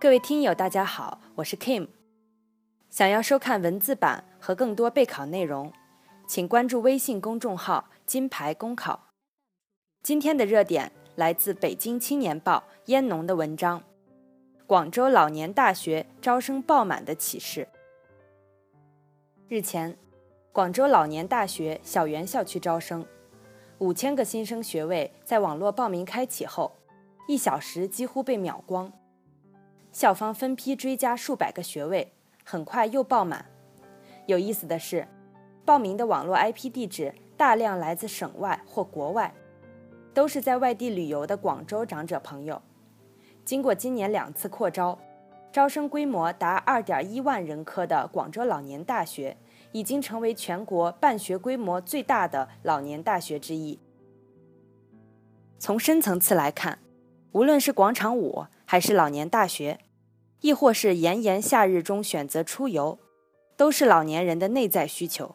各位听友，大家好，我是 Kim。想要收看文字版和更多备考内容，请关注微信公众号“金牌公考”。今天的热点来自北京青年报燕农的文章：广州老年大学招生爆满的启示。日前，广州老年大学小园校区招生，五千个新生学位在网络报名开启后，一小时几乎被秒光。校方分批追加数百个学位，很快又爆满。有意思的是，报名的网络 IP 地址大量来自省外或国外，都是在外地旅游的广州长者朋友。经过今年两次扩招，招生规模达二点一万人科的广州老年大学。已经成为全国办学规模最大的老年大学之一。从深层次来看，无论是广场舞，还是老年大学，亦或是炎炎夏日中选择出游，都是老年人的内在需求。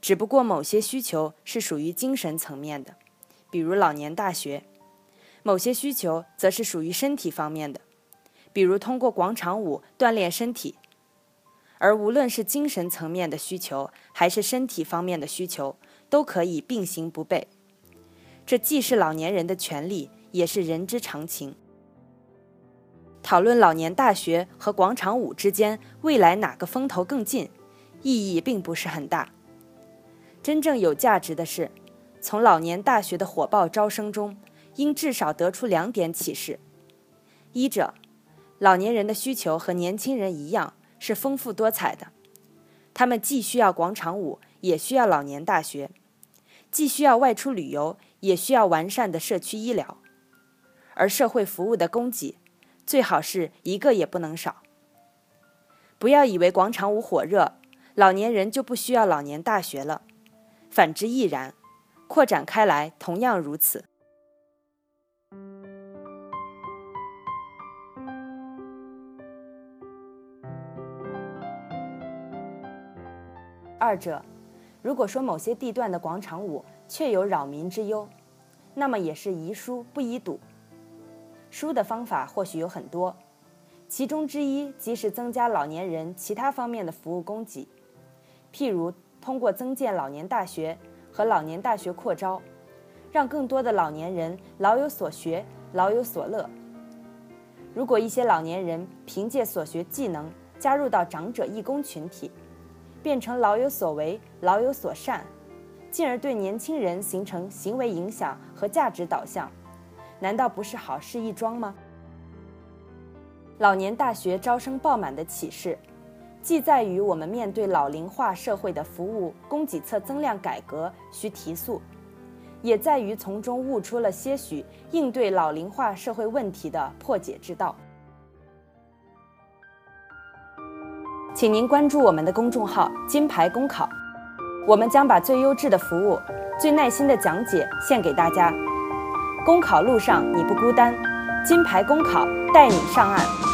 只不过某些需求是属于精神层面的，比如老年大学；某些需求则是属于身体方面的，比如通过广场舞锻炼身体。而无论是精神层面的需求，还是身体方面的需求，都可以并行不悖。这既是老年人的权利，也是人之常情。讨论老年大学和广场舞之间未来哪个风头更近，意义并不是很大。真正有价值的是，从老年大学的火爆招生中，应至少得出两点启示：一者，老年人的需求和年轻人一样。是丰富多彩的，他们既需要广场舞，也需要老年大学；既需要外出旅游，也需要完善的社区医疗。而社会服务的供给，最好是一个也不能少。不要以为广场舞火热，老年人就不需要老年大学了，反之亦然，扩展开来同样如此。二者，如果说某些地段的广场舞确有扰民之忧，那么也是宜疏不宜堵。疏的方法或许有很多，其中之一即是增加老年人其他方面的服务供给，譬如通过增建老年大学和老年大学扩招，让更多的老年人老有所学、老有所乐。如果一些老年人凭借所学技能加入到长者义工群体，变成老有所为、老有所善，进而对年轻人形成行为影响和价值导向，难道不是好事一桩吗？老年大学招生爆满的启示，既在于我们面对老龄化社会的服务供给侧增量改革需提速，也在于从中悟出了些许应对老龄化社会问题的破解之道。请您关注我们的公众号“金牌公考”，我们将把最优质的服务、最耐心的讲解献给大家。公考路上你不孤单，金牌公考带你上岸。